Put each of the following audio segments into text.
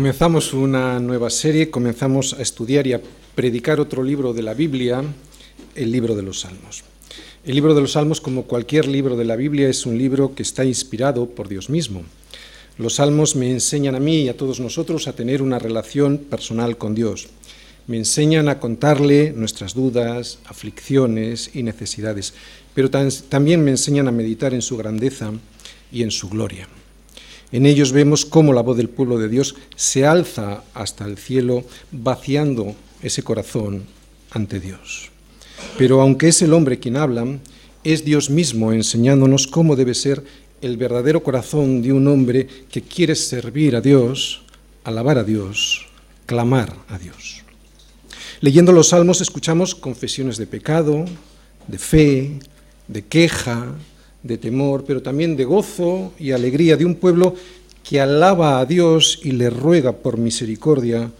Comenzamos una nueva serie, comenzamos a estudiar y a predicar otro libro de la Biblia, el libro de los Salmos. El libro de los Salmos, como cualquier libro de la Biblia, es un libro que está inspirado por Dios mismo. Los Salmos me enseñan a mí y a todos nosotros a tener una relación personal con Dios. Me enseñan a contarle nuestras dudas, aflicciones y necesidades, pero también me enseñan a meditar en su grandeza y en su gloria. En ellos vemos cómo la voz del pueblo de Dios se alza hasta el cielo, vaciando ese corazón ante Dios. Pero aunque es el hombre quien habla, es Dios mismo enseñándonos cómo debe ser el verdadero corazón de un hombre que quiere servir a Dios, alabar a Dios, clamar a Dios. Leyendo los salmos escuchamos confesiones de pecado, de fe, de queja, de temor, pero también de gozo y alegría de un pueblo que alaba a Dios y le ruega por misericordia,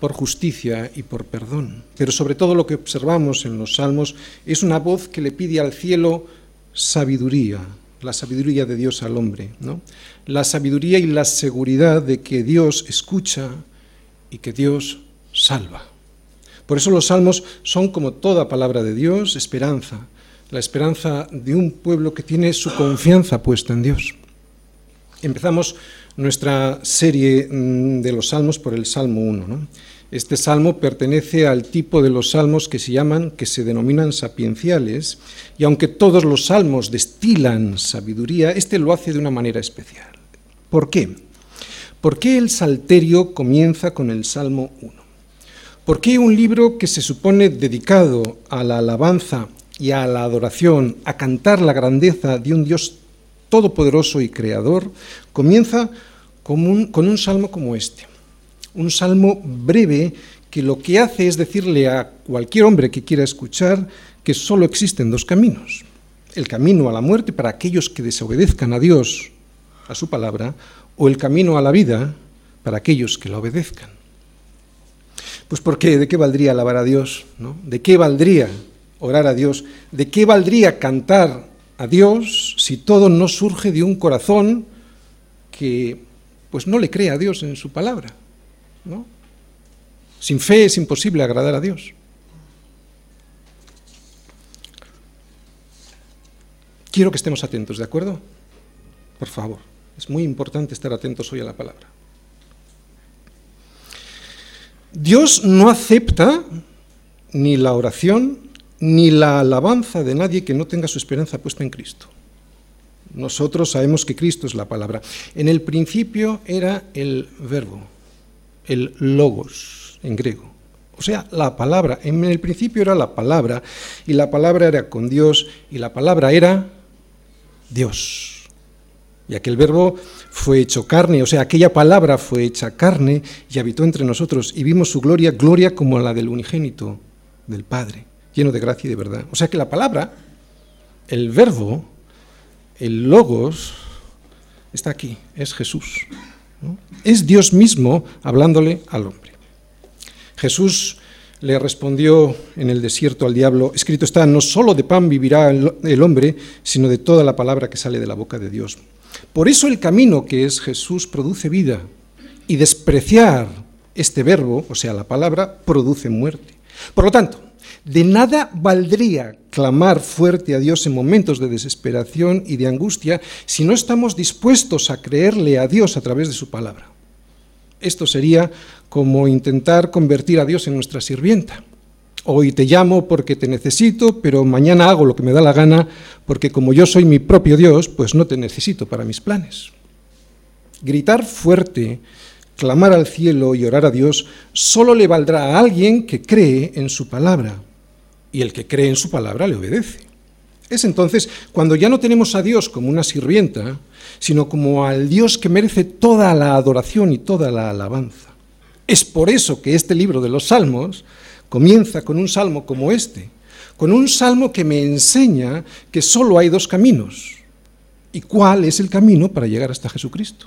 por justicia y por perdón. Pero sobre todo lo que observamos en los salmos es una voz que le pide al cielo sabiduría, la sabiduría de Dios al hombre, ¿no? La sabiduría y la seguridad de que Dios escucha y que Dios salva. Por eso los salmos son como toda palabra de Dios, esperanza, la esperanza de un pueblo que tiene su confianza puesta en Dios. Empezamos nuestra serie mm, de los salmos por el Salmo 1. Este salmo pertenece al tipo de los salmos que se llaman, que se denominan sapienciales, y aunque todos los salmos destilan sabiduría, este lo hace de una manera especial. ¿Por qué? ¿Por qué el Salterio comienza con el Salmo 1? ¿Por qué un libro que se supone dedicado a la alabanza y a la adoración, a cantar la grandeza de un Dios todopoderoso y creador, comienza con un, salmo como este. Un salmo breve que lo que hace es decirle a cualquier hombre que quiera escuchar que solo existen dos caminos. El camino a la muerte para aquellos que desobedezcan a Dios, a su palabra, o el camino a la vida para aquellos que la obedezcan. Pues ¿por qué? ¿De qué valdría alabar a Dios? ¿no? ¿De qué valdría orar a Dios, ¿de qué valdría cantar a Dios si todo no surge de un corazón que pues no le cree a Dios en su palabra? ¿no? Sin fe es imposible agradar a Dios. Quiero que estemos atentos, ¿de acuerdo? Por favor, es muy importante estar atentos hoy a la palabra. Dios no acepta ni la oración ni la alabanza de nadie que no tenga su esperanza puesta en Cristo. Nosotros sabemos que Cristo es la palabra. En el principio era el verbo, el logos en griego. O sea, la palabra. En el principio era la palabra y la palabra era con Dios y la palabra era Dios. Y aquel verbo fue hecho carne, o sea, aquella palabra fue hecha carne y habitó entre nosotros y vimos su gloria, gloria como la del unigénito del Padre lleno de gracia y de verdad. O sea que la palabra, el verbo, el logos, está aquí, es Jesús. Es Dios mismo hablándole al hombre. Jesús le respondió en el desierto al diablo, escrito está, no solo de pan vivirá el hombre, sino de toda la palabra que sale de la boca de Dios. Por eso el camino que es Jesús produce vida y despreciar este verbo, o sea, la palabra, produce muerte. Por lo tanto, de nada valdría clamar fuerte a Dios en momentos de desesperación y de angustia si no estamos dispuestos a creerle a Dios a través de su palabra. Esto sería como intentar convertir a Dios en nuestra sirvienta. Hoy te llamo porque te necesito, pero mañana hago lo que me da la gana porque como yo soy mi propio Dios, pues no te necesito para mis planes. Gritar fuerte, clamar al cielo y orar a Dios solo le valdrá a alguien que cree en su palabra y el que cree en su palabra le obedece. Es entonces cuando ya no tenemos a Dios como una sirvienta, sino como al Dios que merece toda la adoración y toda la alabanza. Es por eso que este libro de los Salmos comienza con un salmo como este, con un salmo que me enseña que solo hay dos caminos. ¿Y cuál es el camino para llegar hasta Jesucristo?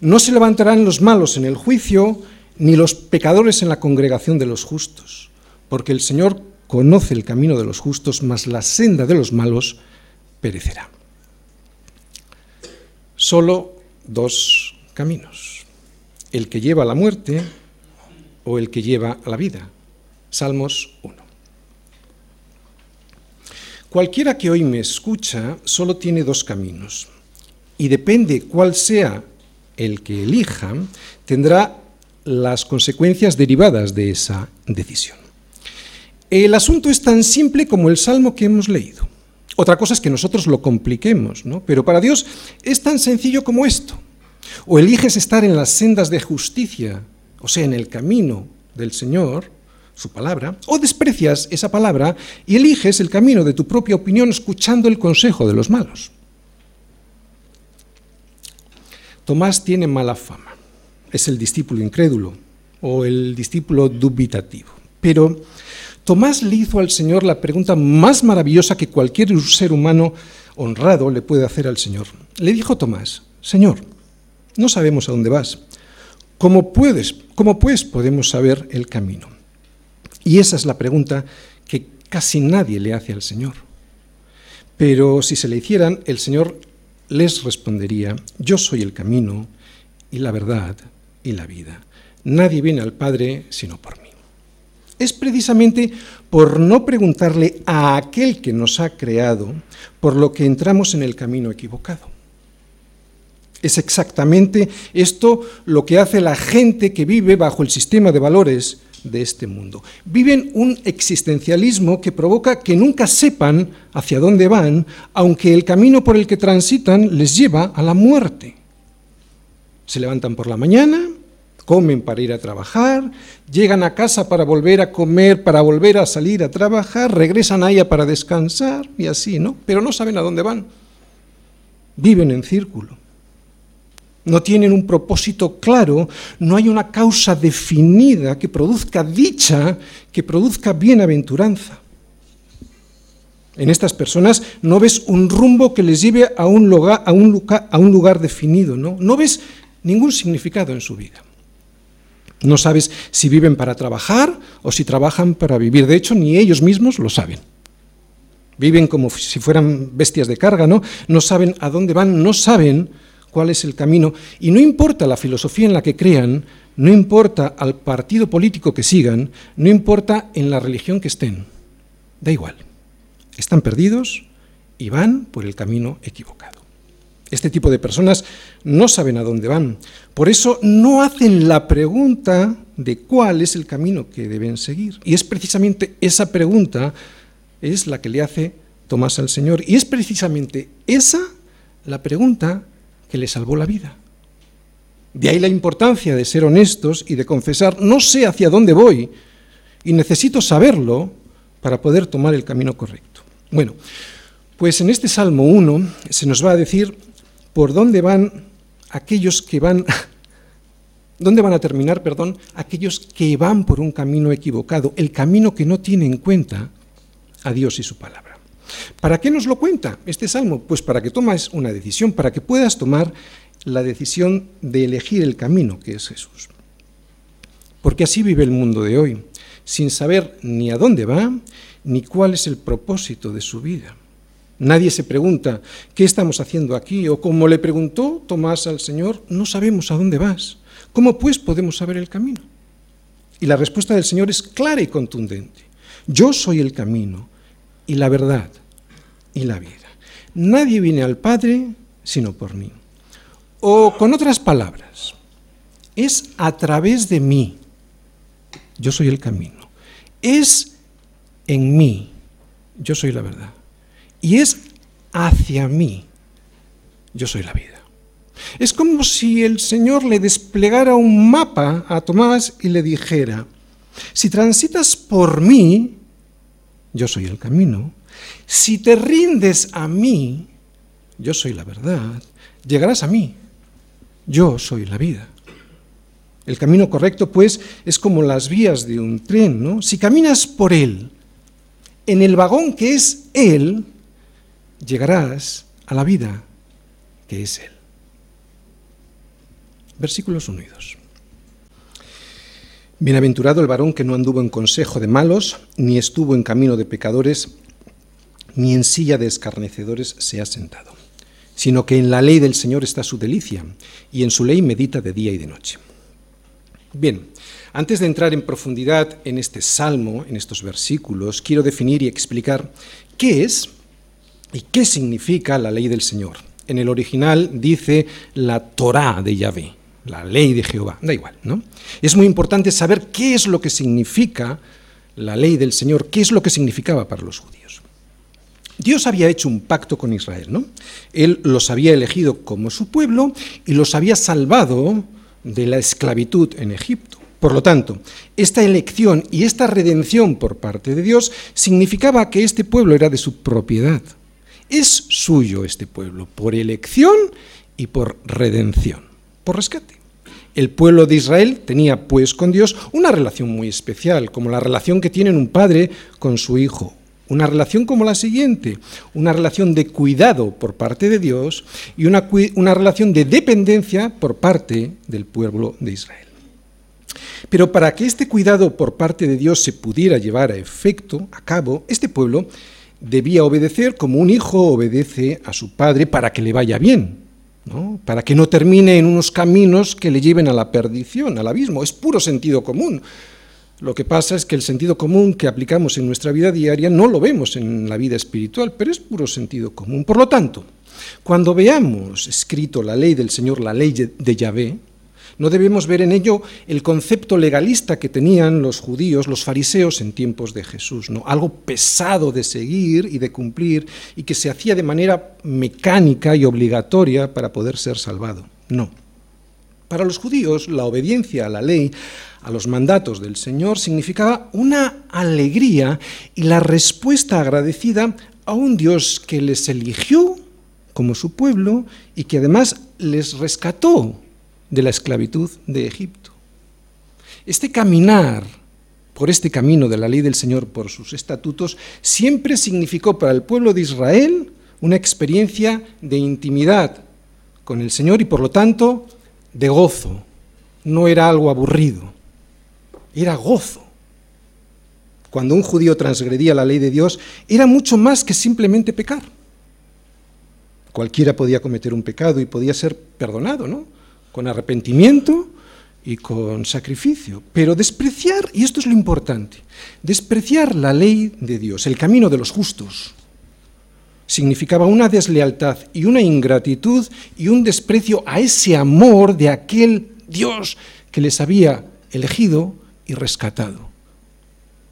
no se levantarán los malos en el juicio, ni los pecadores en la congregación de los justos, porque el Señor conoce el camino de los justos, mas la senda de los malos perecerá. Solo dos caminos, el que lleva a la muerte o el que lleva a la vida. Salmos 1. Cualquiera que hoy me escucha solo tiene dos caminos y depende cuál sea el que elija, tendrá las consecuencias derivadas de esa decisión. El asunto es tan simple como el salmo que hemos leído. Otra cosa es que nosotros lo compliquemos, ¿no? Pero para Dios es tan sencillo como esto. O eliges estar en las sendas de justicia, o sea, en el camino del Señor, su palabra, o desprecias esa palabra y eliges el camino de tu propia opinión escuchando el consejo de los malos. Tomás tiene mala fama es el discípulo incrédulo o el discípulo dubitativo. Pero Tomás le hizo al Señor la pregunta más maravillosa que cualquier ser humano honrado le puede hacer al Señor. Le dijo Tomás, Señor, no sabemos a dónde vas. ¿Cómo puedes, cómo pues podemos saber el camino? Y esa es la pregunta que casi nadie le hace al Señor. Pero si se le hicieran, el Señor les respondería, yo soy el camino y la verdad y la vida. Nadie viene al Padre sino por mí. Es precisamente por no preguntarle a aquel que nos ha creado por lo que entramos en el camino equivocado. Es exactamente esto lo que hace la gente que vive bajo el sistema de valores de este mundo. Viven un existencialismo que provoca que nunca sepan hacia dónde van, aunque el camino por el que transitan les lleva a la muerte. Se levantan por la mañana, comen para ir a trabajar, llegan a casa para volver a comer, para volver a salir a trabajar, regresan allá para descansar y así, ¿no? Pero no saben a dónde van. Viven en círculo. No tienen un propósito claro, no hay una causa definida que produzca dicha, que produzca bienaventuranza. En estas personas no ves un rumbo que les lleve a un lugar, definido, ¿no? No ves ningún significado en su vida. No sabes si viven para trabajar o si trabajan para vivir. De hecho, ni ellos mismos lo saben. Viven como si fueran bestias de carga, ¿no? No saben a dónde van, no saben cuál es el camino. Y no importa la filosofía en la que crean, no importa al partido político que sigan, no importa en la religión que estén. Da igual. Están perdidos y van por el camino equivocado. Este tipo de personas no saben a dónde van. Por eso no hacen la pregunta de cuál es el camino que deben seguir. Y es precisamente esa pregunta es la que le hace Tomás al Señor. Y es precisamente esa la pregunta que le salvó la vida. De ahí la importancia de ser honestos y de confesar, no sé hacia dónde voy y necesito saberlo para poder tomar el camino correcto. Bueno, pues en este Salmo 1 se nos va a decir por dónde van aquellos que van, dónde van a terminar, perdón, aquellos que van por un camino equivocado, el camino que no tiene en cuenta a Dios y su palabra. ¿Para qué nos lo cuenta este salmo? Pues para que tomes una decisión, para que puedas tomar la decisión de elegir el camino que es Jesús. Porque así vive el mundo de hoy, sin saber ni a dónde va, ni cuál es el propósito de su vida. Nadie se pregunta, ¿qué estamos haciendo aquí? O como le preguntó Tomás al Señor, no sabemos a dónde vas. ¿Cómo pues podemos saber el camino? Y la respuesta del Señor es clara y contundente. Yo soy el camino y la verdad y la vida. Nadie viene al Padre sino por mí. O con otras palabras, es a través de mí. Yo soy el camino. Es en mí. Yo soy la verdad y es hacia mí. Yo soy la vida. Es como si el Señor le desplegara un mapa a Tomás y le dijera, si transitas por mí, yo soy el camino. Si te rindes a mí, yo soy la verdad. llegarás a mí. Yo soy la vida. El camino correcto, pues, es como las vías de un tren, ¿no? Si caminas por él, en el vagón que es él, llegarás a la vida que es él. Versículos unidos. Bienaventurado el varón que no anduvo en consejo de malos, ni estuvo en camino de pecadores, ni en silla de escarnecedores se ha sentado, sino que en la ley del Señor está su delicia, y en su ley medita de día y de noche. Bien, antes de entrar en profundidad en este salmo, en estos versículos, quiero definir y explicar qué es y qué significa la ley del Señor. En el original dice la Torá de Yahvé, la ley de Jehová, da igual, ¿no? Es muy importante saber qué es lo que significa la ley del Señor, qué es lo que significaba para los judíos. Dios había hecho un pacto con Israel, ¿no? Él los había elegido como su pueblo y los había salvado de la esclavitud en Egipto. Por lo tanto, esta elección y esta redención por parte de Dios significaba que este pueblo era de su propiedad. Es suyo este pueblo por elección y por redención, por rescate. El pueblo de Israel tenía pues con Dios una relación muy especial, como la relación que tienen un padre con su hijo, una relación como la siguiente, una relación de cuidado por parte de Dios y una, una, relación de dependencia por parte del pueblo de Israel. Pero para que este cuidado por parte de Dios se pudiera llevar a efecto, a cabo, este pueblo debía obedecer como un hijo obedece a su padre para que le vaya bien, para que no termine en unos caminos que le lleven a la perdición, al abismo. Es puro sentido común. Lo que pasa es que el sentido común que aplicamos en nuestra vida diaria no lo vemos en la vida espiritual, pero es puro sentido común. Por lo tanto, cuando veamos escrito la ley del Señor, la ley de Yahvé, no debemos ver en ello el concepto legalista que tenían los judíos, los fariseos en tiempos de Jesús, ¿no? algo pesado de seguir y de cumplir y que se hacía de manera mecánica y obligatoria para poder ser salvado. No. Para los judíos, la obediencia a la ley, a los mandatos del Señor, significaba una alegría y la respuesta agradecida a un Dios que les eligió como su pueblo y que además les rescató de la esclavitud de Egipto. Este caminar por este camino de la ley del Señor, por sus estatutos, siempre significó para el pueblo de Israel una experiencia de intimidad con el Señor y por lo tanto de gozo. No era algo aburrido, era gozo. Cuando un judío transgredía la ley de Dios, era mucho más que simplemente pecar. Cualquiera podía cometer un pecado y podía ser perdonado, ¿no? Con arrepentimiento y con sacrificio. Pero despreciar, y esto es lo importante, despreciar la ley de Dios, el camino de los justos, significaba una deslealtad y una ingratitud y un desprecio a ese amor de aquel Dios que les había elegido y rescatado.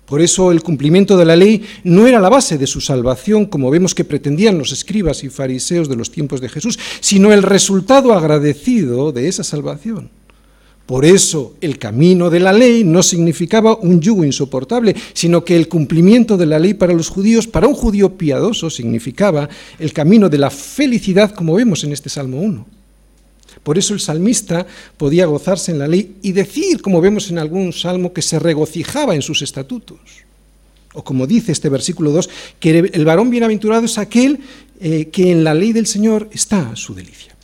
Por eso el cumplimiento de la ley no era la base de su salvación, como vemos que pretendían los escribas y fariseos de los tiempos de Jesús, sino el resultado agradecido de esa salvación. Por eso el camino de la ley no significaba un yugo insoportable, sino que el cumplimiento de la ley para los judíos, para un judío piadoso, significaba el camino de la felicidad, como vemos en este Salmo 1. Por eso el salmista podía gozarse en la ley y decir, como vemos en algún salmo, que se regocijaba en sus estatutos. O como dice este versículo 2, que el varón bienaventurado es aquel eh, que en la ley del Señor está su delicia.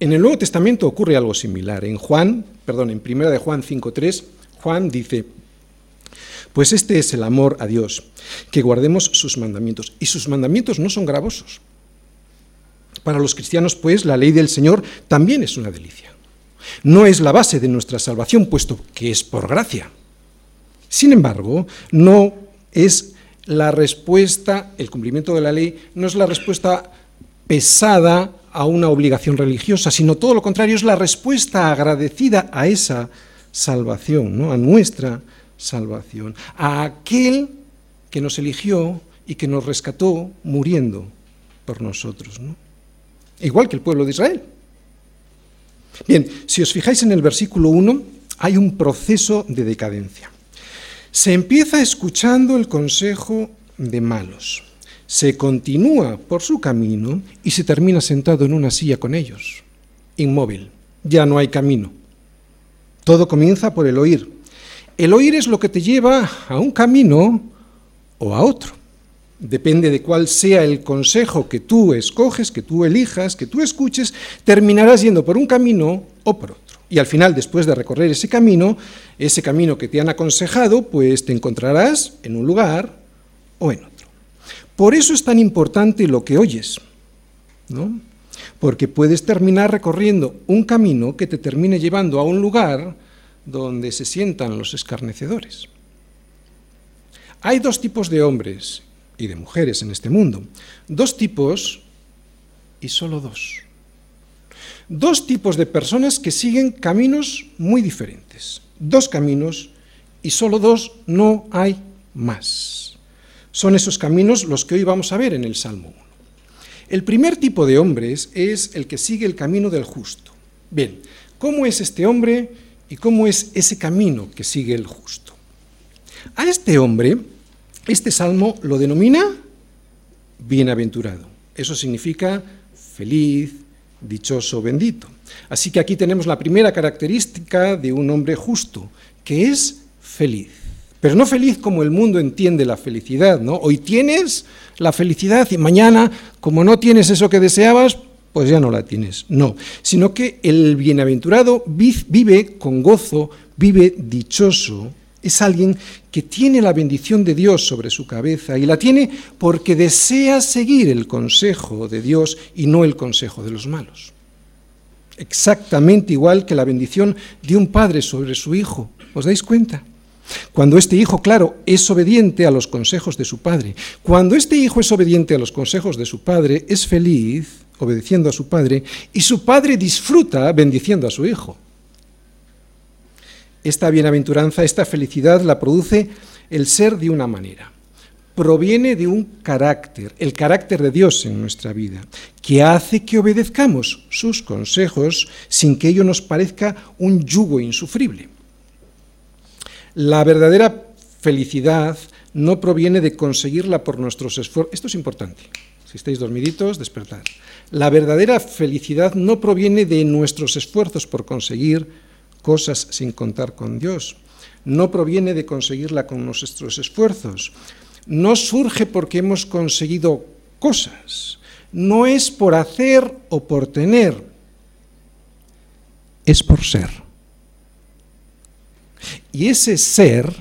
En el Nuevo Testamento ocurre algo similar. En Juan, perdón, en 1 de Juan 5.3, Juan dice, pues este es el amor a Dios, que guardemos sus mandamientos. Y sus mandamientos no son gravosos. Para los cristianos, pues, la ley del Señor también es una delicia. No es la base de nuestra salvación, puesto que es por gracia. Sin embargo, no es la respuesta, el cumplimiento de la ley, no es la respuesta pesada a una obligación religiosa, sino todo lo contrario, es la respuesta agradecida a esa salvación, ¿no? a nuestra salvación, a aquel que nos eligió y que nos rescató muriendo por nosotros, ¿no? Igual que el pueblo de Israel. Bien, si os fijáis en el versículo 1, hay un proceso de decadencia. Se empieza escuchando el consejo de malos. se continúa por su camino y se termina sentado en una silla con ellos, inmóvil. Ya no hay camino. Todo comienza por el oír. El oír es lo que te lleva a un camino o a otro. Depende de cuál sea el consejo que tú escoges, que tú elijas, que tú escuches, terminarás yendo por un camino o por otro. Y al final, después de recorrer ese camino, ese camino que te han aconsejado, pues te encontrarás en un lugar o en otro. Por eso es tan importante lo que oyes, ¿no? Porque puedes terminar recorriendo un camino que te termine llevando a un lugar donde se sientan los escarnecedores. Hay dos tipos de hombres y de mujeres en este mundo. Dos tipos y solo dos dos tipos de personas que siguen caminos muy diferentes. Dos caminos y solo dos, no hay más. Son esos caminos los que hoy vamos a ver en el Salmo 1. El primer tipo de hombres es el que sigue el camino del justo. Bien, ¿cómo es este hombre y cómo es ese camino que sigue el justo? A este hombre, este salmo lo denomina bienaventurado. Eso significa feliz, dichoso, bendito. Así que aquí tenemos la primera característica de un hombre justo, que es feliz. Pero no feliz como el mundo entiende la felicidad, ¿no? Hoy tienes la felicidad y mañana, como no tienes eso que deseabas, pues ya no la tienes. No, sino que el bienaventurado vive con gozo, vive dichoso, es alguien que tiene la bendición de Dios sobre su cabeza y la tiene porque desea seguir el consejo de Dios y no el consejo de los malos. Exactamente igual que la bendición de un padre sobre su hijo. ¿Os dais cuenta? Cuando este hijo, claro, es obediente a los consejos de su padre, cuando este hijo es obediente a los consejos de su padre, es feliz obedeciendo a su padre y su padre disfruta bendiciendo a su hijo. Esta bienaventuranza, esta felicidad la produce el ser de una manera. Proviene de un carácter, el carácter de Dios en nuestra vida, que hace que obedezcamos sus consejos sin que ello nos parezca un yugo insufrible. La verdadera felicidad no proviene de conseguirla por nuestros esfuerzos. Esto es importante. Si estáis dormiditos, despertad. La verdadera felicidad no proviene de nuestros esfuerzos por conseguir cosas sin contar con Dios. No proviene de conseguirla con nuestros esfuerzos. No surge porque hemos conseguido cosas. No es por hacer o por tener. Es por ser. Y ese ser,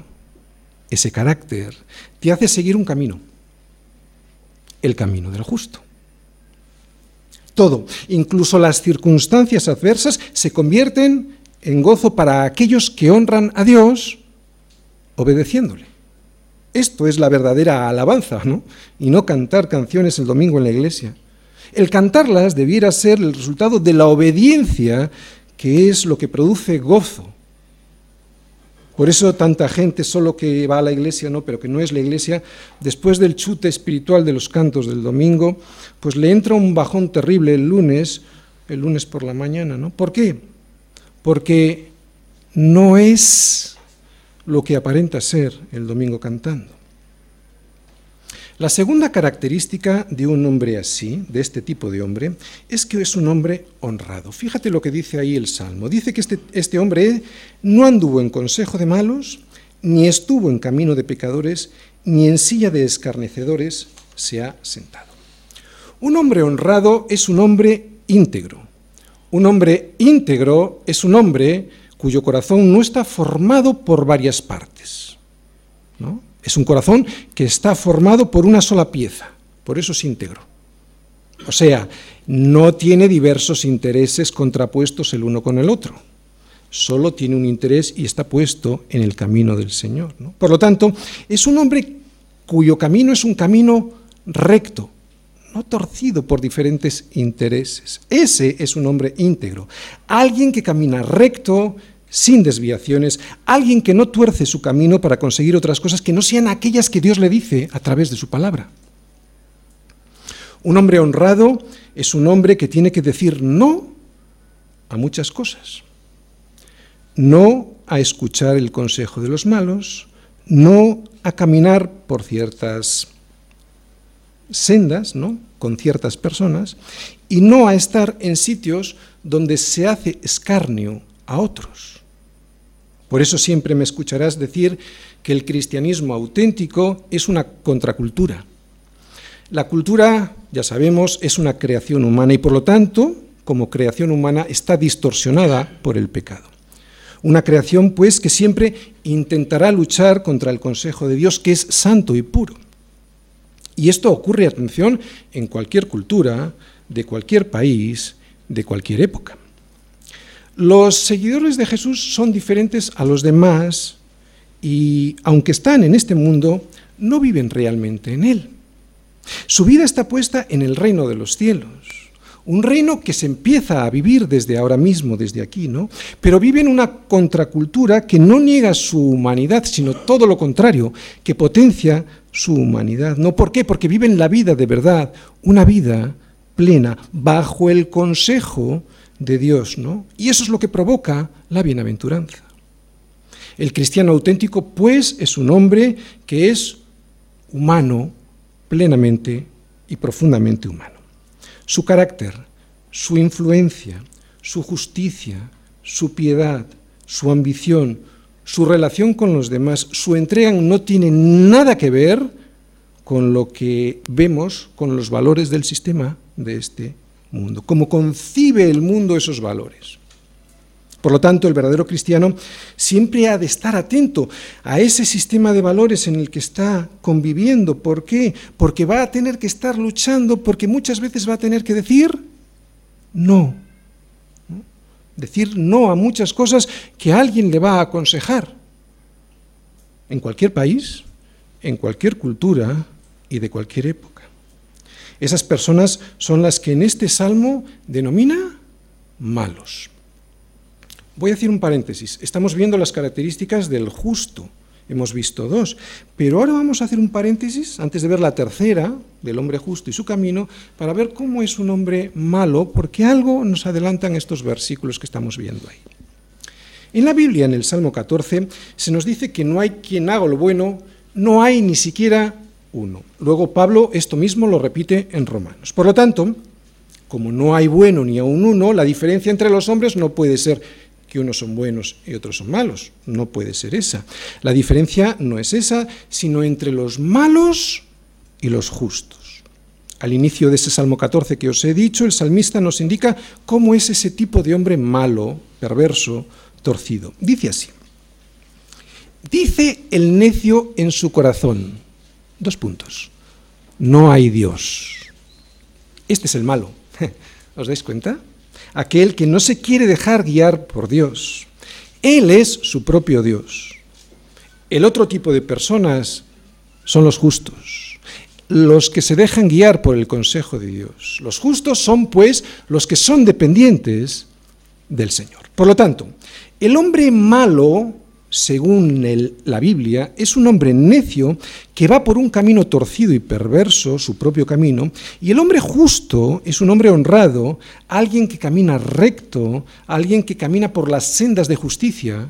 ese carácter, te hace seguir un camino. El camino del justo todo, incluso las circunstancias adversas, se convierten en gozo para aquellos que honran a Dios obedeciéndole. Esto es la verdadera alabanza, ¿no? Y no cantar canciones el domingo en la iglesia. El cantarlas debiera ser el resultado de la obediencia, que es lo que produce gozo. Por eso tanta gente solo que va a la iglesia, no, pero que no es la iglesia, después del chute espiritual de los cantos del domingo, pues le entra un bajón terrible el lunes, el lunes por la mañana, ¿no? ¿Por qué? Porque no es lo que aparenta ser el domingo cantando. La segunda característica de un hombre así, de este tipo de hombre, es que es un hombre honrado. Fíjate lo que dice ahí el Salmo. Dice que este, este hombre no anduvo en consejo de malos, ni estuvo en camino de pecadores, ni en silla de escarnecedores se ha sentado. Un hombre honrado es un hombre íntegro, un hombre íntegro es un hombre cuyo corazón no está formado por varias partes. ¿no? Es un corazón que está formado por una sola pieza, por eso es íntegro. O sea, no tiene diversos intereses contrapuestos el uno con el otro. Solo tiene un interés y está puesto en el camino del Señor. Por lo tanto, es un hombre cuyo camino es un camino recto, no torcido por diferentes intereses. Ese es un hombre íntegro, alguien que camina recto, sin desviaciones, alguien que no tuerce su camino para conseguir otras cosas que no sean aquellas que Dios le dice a través de su palabra. Un hombre honrado es un hombre que tiene que decir no a muchas cosas. No a escuchar el consejo de los malos, no a caminar por ciertas sendas, ¿no? Con ciertas personas, y no a estar en sitios donde se hace escarnio a otros. Por eso siempre me escucharás decir que el cristianismo auténtico es una contracultura. La cultura, ya sabemos, es una creación humana y por lo tanto, como creación humana, está distorsionada por el pecado. Una creación, pues, que siempre intentará luchar contra el consejo de Dios, que es santo y puro. Y esto ocurre, atención, en cualquier cultura, de cualquier país, de cualquier época. Los seguidores de Jesús son diferentes a los demás y, aunque están en este mundo, no viven realmente en él. Su vida está puesta en el reino de los cielos, un reino que se empieza a vivir desde ahora mismo, desde aquí, ¿no? Pero vive en una contracultura que no niega su humanidad, sino todo lo contrario, que potencia su humanidad. ¿No? ¿Por qué? Porque viven la vida de verdad, una vida plena, bajo el consejo de Dios, ¿no? Y eso es lo que provoca la bienaventuranza. El cristiano auténtico, pues, es un hombre que es humano, plenamente y profundamente humano. Su carácter, su influencia, su justicia, su piedad, su ambición, su relación con los demás, su entrega no tiene nada que ver con lo que vemos, con los valores del sistema de este mundo, cómo concibe el mundo esos valores. Por lo tanto, el verdadero cristiano siempre ha de estar atento a ese sistema de valores en el que está conviviendo. ¿Por qué? Porque va a tener que estar luchando, porque muchas veces va a tener que decir no. Decir no a muchas cosas que alguien le va a aconsejar. En cualquier país, en cualquier cultura y de cualquier época. Esas personas son las que en este salmo denomina malos. Voy a decir un paréntesis. Estamos viendo las características del justo. Hemos visto dos. Pero ahora vamos a hacer un paréntesis antes de ver la tercera, del hombre justo y su camino, para ver cómo es un hombre malo, porque algo nos adelantan estos versículos que estamos viendo ahí. En la Biblia, en el Salmo 14, se nos dice que no hay quien haga lo bueno, no hay ni siquiera uno. Luego Pablo esto mismo lo repite en Romanos. Por lo tanto, como no hay bueno ni aun uno, la diferencia entre los hombres no puede ser que unos son buenos y otros son malos. No puede ser esa. La diferencia no es esa, sino entre los malos y los justos. Al inicio de ese Salmo 14 que os he dicho, el salmista nos indica cómo es ese tipo de hombre malo, perverso, torcido. Dice así. Dice el necio en su corazón. Dos puntos. No hay Dios. Este es el malo. ¿Os dais cuenta? Aquel que no se quiere dejar guiar por Dios. Él es su propio Dios. El otro tipo de personas son los justos, los que se dejan guiar por el consejo de Dios. Los justos son, pues, los que son dependientes del Señor. Por lo tanto, el hombre malo según la Biblia, es un hombre necio que va por un camino torcido y perverso, su propio camino, y el hombre justo es un hombre honrado, alguien que camina recto, alguien que camina por las sendas de justicia,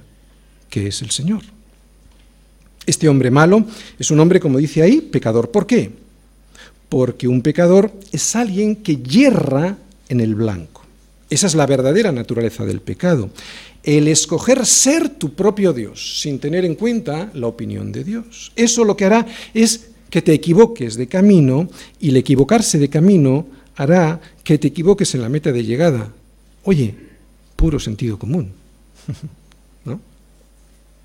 que es el Señor. Este hombre malo es un hombre, como dice ahí, pecador. ¿Por qué? Porque un pecador es alguien que yerra en el blanco. Esa es la verdadera naturaleza del pecado el escoger ser tu propio Dios sin tener en cuenta la opinión de Dios. Eso lo que hará es que te equivoques de camino y el equivocarse de camino hará que te equivoques en la meta de llegada. Oye, puro sentido común. ¿No?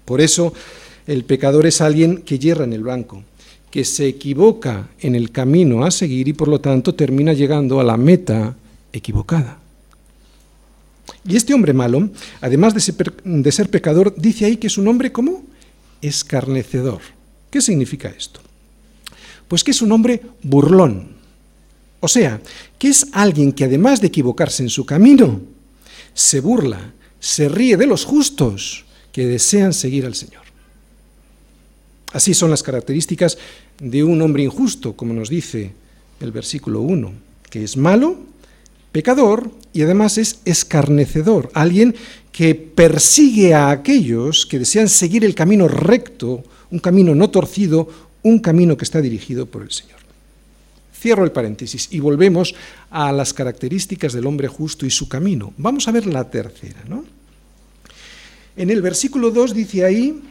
Por eso el pecador es alguien que yerra en el blanco, que se equivoca en el camino a seguir y por lo tanto termina llegando a la meta equivocada. Y este hombre malo, además de ser, pecador, dice ahí que es un hombre como escarnecedor. ¿Qué significa esto? Pues que es un hombre burlón. O sea, que es alguien que además de equivocarse en su camino, se burla, se ríe de los justos que desean seguir al Señor. Así son las características de un hombre injusto, como nos dice el versículo 1, que es malo, pecador y además es escarnecedor, alguien que persigue a aquellos que desean seguir el camino recto, un camino no torcido, un camino que está dirigido por el Señor. Cierro el paréntesis y volvemos a las características del hombre justo y su camino. Vamos a ver la tercera, ¿no? En el versículo 2 dice ahí,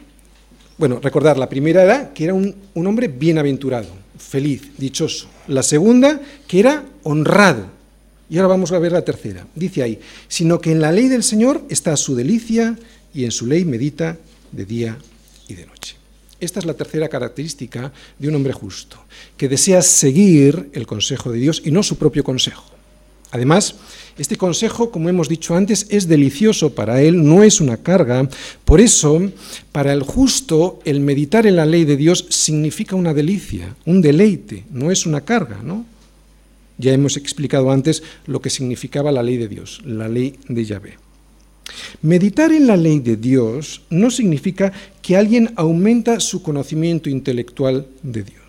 bueno, recordar, la primera era que era un, un hombre bienaventurado, feliz, dichoso. La segunda, que era honrado. Y ahora vamos a ver la tercera. Dice ahí, sino que en la ley del Señor está su delicia y en su ley medita de día y de noche. Esta es la tercera característica de un hombre justo, que desea seguir el consejo de Dios y no su propio consejo. Además, este consejo, como hemos dicho antes, es delicioso para él, no es una carga. Por eso, para el justo, el meditar en la ley de Dios significa una delicia, un deleite, no es una carga, ¿no? Ya hemos explicado antes lo que significaba la ley de Dios, la ley de Yahvé. Meditar en la ley de Dios no significa que alguien aumenta su conocimiento intelectual de Dios,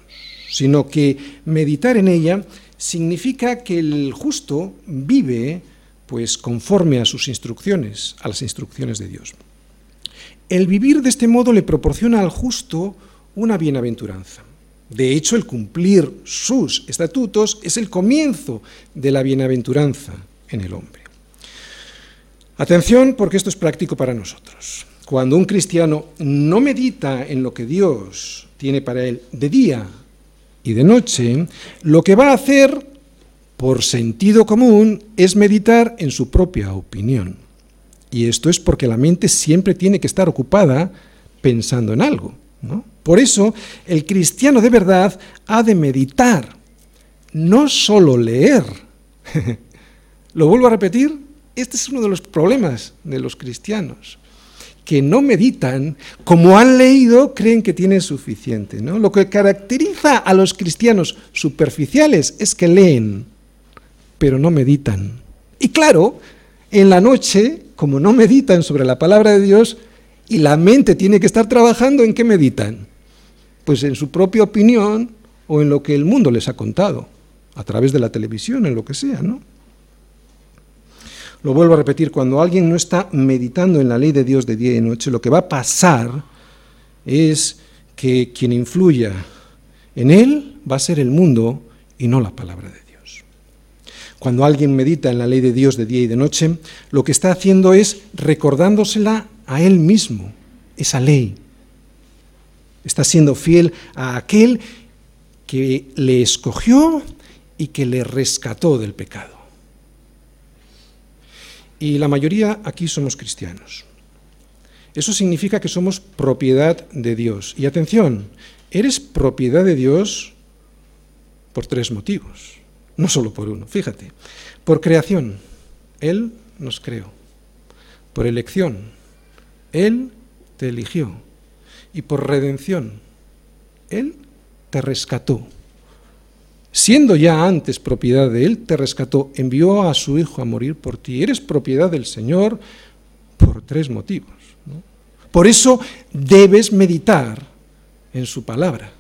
sino que meditar en ella significa que el justo vive pues conforme a sus instrucciones, a las instrucciones de Dios. El vivir de este modo le proporciona al justo una bienaventuranza. De hecho, el cumplir sus estatutos es el comienzo de la bienaventuranza en el hombre. Atención porque esto es práctico para nosotros. Cuando un cristiano no medita en lo que Dios tiene para él de día y de noche, lo que va a hacer por sentido común es meditar en su propia opinión. Y esto es porque la mente siempre tiene que estar ocupada pensando en algo. Por eso, el cristiano de verdad ha de meditar, no solo leer. Lo vuelvo a repetir, este es uno de los problemas de los cristianos, que no meditan, como han leído, creen que tienen suficiente. ¿no? Lo que caracteriza a los cristianos superficiales es que leen, pero no meditan. Y claro, en la noche, como no meditan sobre la palabra de Dios, y la mente tiene que estar trabajando, ¿en qué meditan? Pues en su propia opinión o en lo que el mundo les ha contado, a través de la televisión, en lo que sea, ¿no? Lo vuelvo a repetir, cuando alguien no está meditando en la ley de Dios de día y noche, lo que va a pasar es que quien influya en él va a ser el mundo y no la palabra de Dios. Cuando alguien medita en la ley de Dios de día y de noche, lo que está haciendo es recordándosela a él mismo, esa ley. Está siendo fiel a aquel que le escogió y que le rescató del pecado. Y la mayoría aquí somos cristianos. Eso significa que somos propiedad de Dios. Y atención, eres propiedad de Dios por tres motivos, no solo por uno. Fíjate, por creación, Él nos creó. Por elección, Él te eligió. Y por redención, Él te rescató siendo ya antes propiedad de Él, te rescató, envió a su Hijo a morir por ti. Eres propiedad del Señor por tres motivos. Por eso debes meditar en su palabra.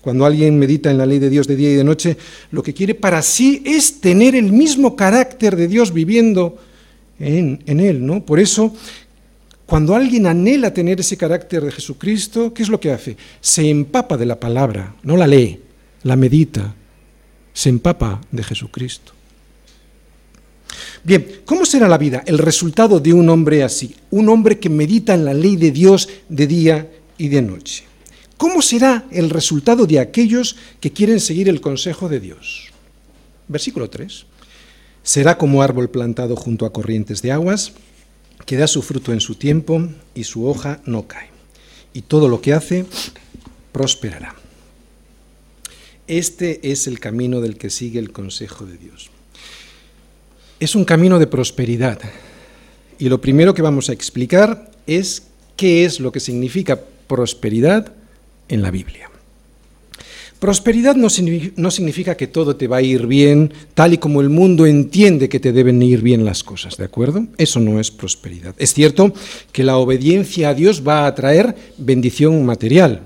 Cuando alguien medita en la ley de Dios de día y de noche, lo que quiere para sí es tener el mismo carácter de Dios viviendo en, él. ¿no? Por eso cuando alguien anhela tener ese carácter de Jesucristo, ¿qué es lo que hace? Se empapa de la palabra, no la lee, la medita, se empapa de Jesucristo. Bien, ¿cómo será la vida, el resultado de un hombre así? Un hombre que medita en la ley de Dios de día y de noche. ¿Cómo será el resultado de aquellos que quieren seguir el consejo de Dios? Versículo 3. Será como árbol plantado junto a corrientes de aguas que da su fruto en su tiempo y su hoja no cae. Y todo lo que hace prosperará. Este es el camino del que sigue el consejo de Dios. Es un camino de prosperidad. Y lo primero que vamos a explicar es qué es lo que significa prosperidad en la Biblia. Prosperidad no, significa que todo te va a ir bien tal y como el mundo entiende que te deben ir bien las cosas, ¿de acuerdo? Eso no es prosperidad. Es cierto que la obediencia a Dios va a traer bendición material.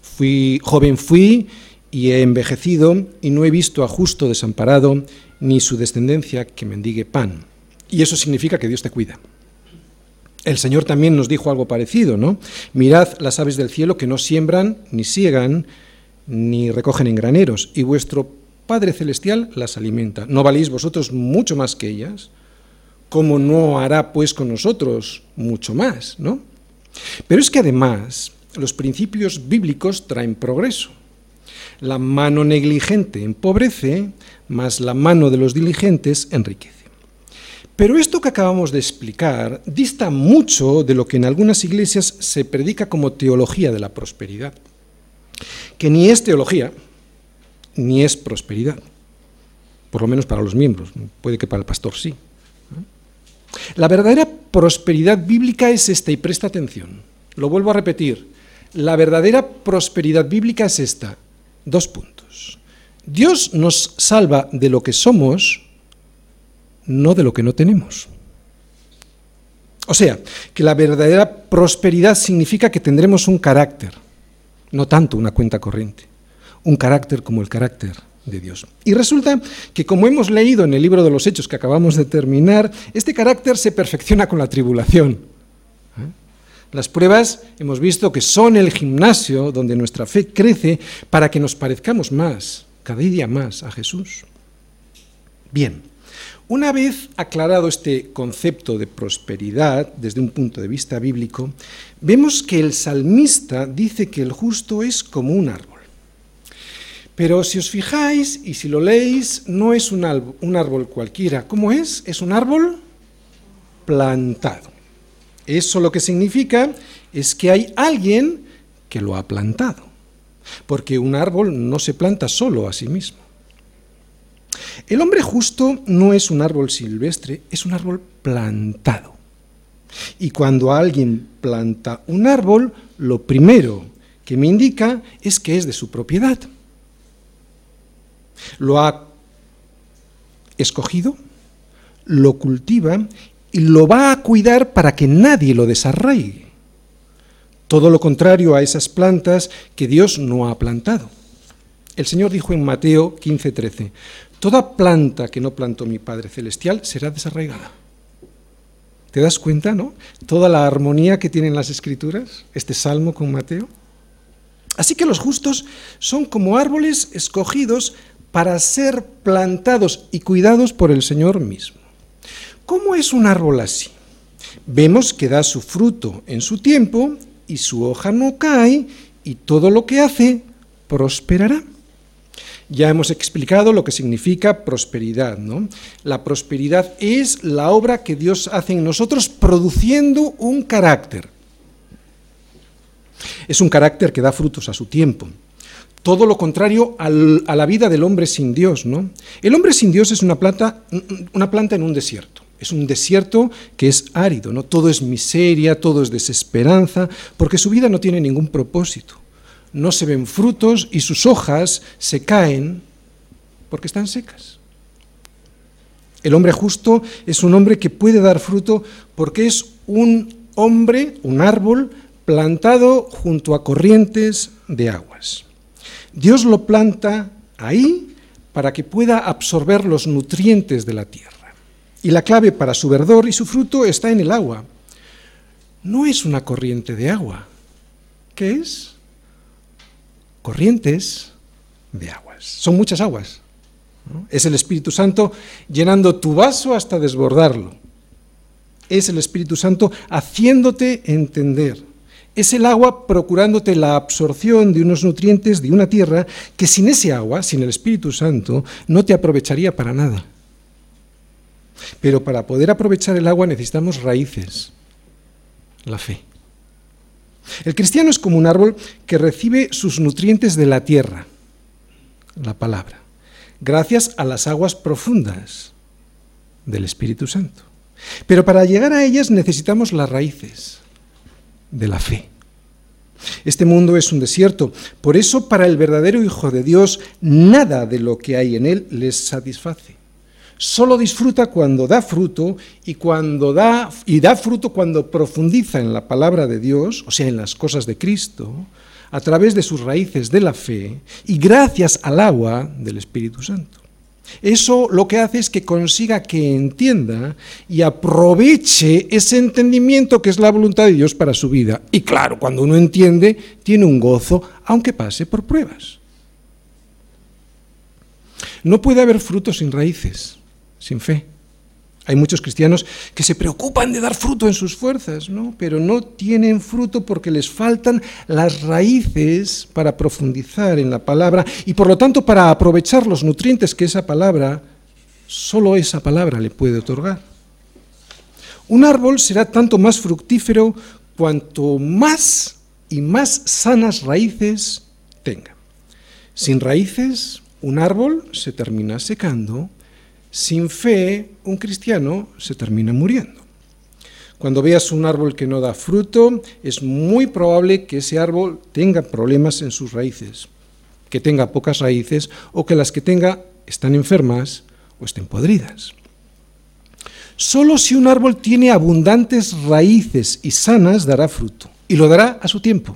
Fui joven fui y he envejecido y no he visto a justo desamparado ni su descendencia que mendigue pan. Y eso significa que Dios te cuida. El Señor también nos dijo algo parecido, ¿no? Mirad las aves del cielo que no siembran, ni siegan, ni recogen en graneros, y vuestro Padre Celestial las alimenta. ¿No valéis vosotros mucho más que ellas? ¿Cómo no hará pues con nosotros mucho más, no? Pero es que además los principios bíblicos traen progreso. La mano negligente empobrece, mas la mano de los diligentes enriquece. Pero esto que acabamos de explicar dista mucho de lo que en algunas iglesias se predica como teología de la prosperidad, que ni es teología, ni es prosperidad, por lo menos para los miembros, puede que para el pastor sí. La verdadera prosperidad bíblica es esta, y presta atención, lo vuelvo a repetir, la verdadera prosperidad bíblica es esta, dos puntos. Dios nos salva de lo que somos, no de lo que no tenemos. O sea, que la verdadera prosperidad significa que tendremos un carácter, no tanto una cuenta corriente, un carácter como el carácter de Dios. Y resulta que, como hemos leído en el libro de los Hechos que acabamos de terminar, este carácter se perfecciona con la tribulación. ¿Eh? Las pruebas hemos visto que son el gimnasio donde nuestra fe crece para que nos parezcamos más, cada día más, a Jesús. Bien, una vez aclarado este concepto de prosperidad desde un punto de vista bíblico, vemos que el salmista dice que el justo es como un árbol. Pero si os fijáis y si lo leéis, no es un árbol, cualquiera. ¿Cómo es? Es un árbol plantado. Eso lo que significa es que hay alguien que lo ha plantado. Porque un árbol no se planta solo a sí mismo. El hombre justo no es un árbol silvestre, es un árbol plantado. Y cuando alguien planta un árbol, lo primero que me indica es que es de su propiedad. Lo ha escogido, lo cultiva y lo va a cuidar para que nadie lo desarraigue. Todo lo contrario a esas plantas que Dios no ha plantado. El Señor dijo en Mateo 15:13, Toda planta que no plantó mi Padre Celestial será desarraigada. ¿Te das cuenta, no? Toda la armonía que tienen las escrituras, este salmo con Mateo. Así que los justos son como árboles escogidos para ser plantados y cuidados por el Señor mismo. ¿Cómo es un árbol así? Vemos que da su fruto en su tiempo y su hoja no cae y todo lo que hace prosperará. Ya hemos explicado lo que significa prosperidad. ¿no? La prosperidad es la obra que Dios hace en nosotros produciendo un carácter. Es un carácter que da frutos a su tiempo. Todo lo contrario a la vida del hombre sin Dios. ¿no? El hombre sin Dios es una planta, una planta en un desierto. Es un desierto que es árido, ¿no? Todo es miseria, todo es desesperanza, porque su vida no tiene ningún propósito no se ven frutos y sus hojas se caen porque están secas. El hombre justo es un hombre que puede dar fruto porque es un hombre, un árbol, plantado junto a corrientes de aguas. Dios lo planta ahí para que pueda absorber los nutrientes de la tierra. Y la clave para su verdor y su fruto está en el agua. No es una corriente de agua. ¿Qué es? Corrientes de aguas. Son muchas aguas. Es el Espíritu Santo llenando tu vaso hasta desbordarlo. Es el Espíritu Santo haciéndote entender. Es el agua procurándote la absorción de unos nutrientes de una tierra que sin ese agua, sin el Espíritu Santo, no te aprovecharía para nada. Pero para poder aprovechar el agua necesitamos raíces, la fe. El cristiano es como un árbol que recibe sus nutrientes de la tierra, la palabra, gracias a las aguas profundas del Espíritu Santo. Pero para llegar a ellas necesitamos las raíces de la fe. Este mundo es un desierto, por eso para el verdadero Hijo de Dios nada de lo que hay en él les satisface. Solo disfruta cuando da fruto y cuando da y da fruto cuando profundiza en la palabra de Dios, o sea, en las cosas de Cristo, a través de sus raíces de la fe y gracias al agua del Espíritu Santo. Eso lo que hace es que consiga que entienda y aproveche ese entendimiento que es la voluntad de Dios para su vida. Y claro, cuando uno entiende, tiene un gozo, aunque pase por pruebas. No puede haber frutos sin raíces, sin fe. Hay muchos cristianos que se preocupan de dar fruto en sus fuerzas, ¿no? pero no tienen fruto porque les faltan las raíces para profundizar en la palabra y por lo tanto para aprovechar los nutrientes que esa palabra, solo esa palabra le puede otorgar. Un árbol será tanto más fructífero cuanto más y más sanas raíces tenga. Sin raíces, un árbol se termina secando sin fe, un cristiano se termina muriendo. Cuando veas un árbol que no da fruto, es muy probable que ese árbol tenga problemas en sus raíces, que tenga pocas raíces o que las que tenga están enfermas o estén podridas. Solo si un árbol tiene abundantes raíces y sanas dará fruto, y lo dará a su tiempo,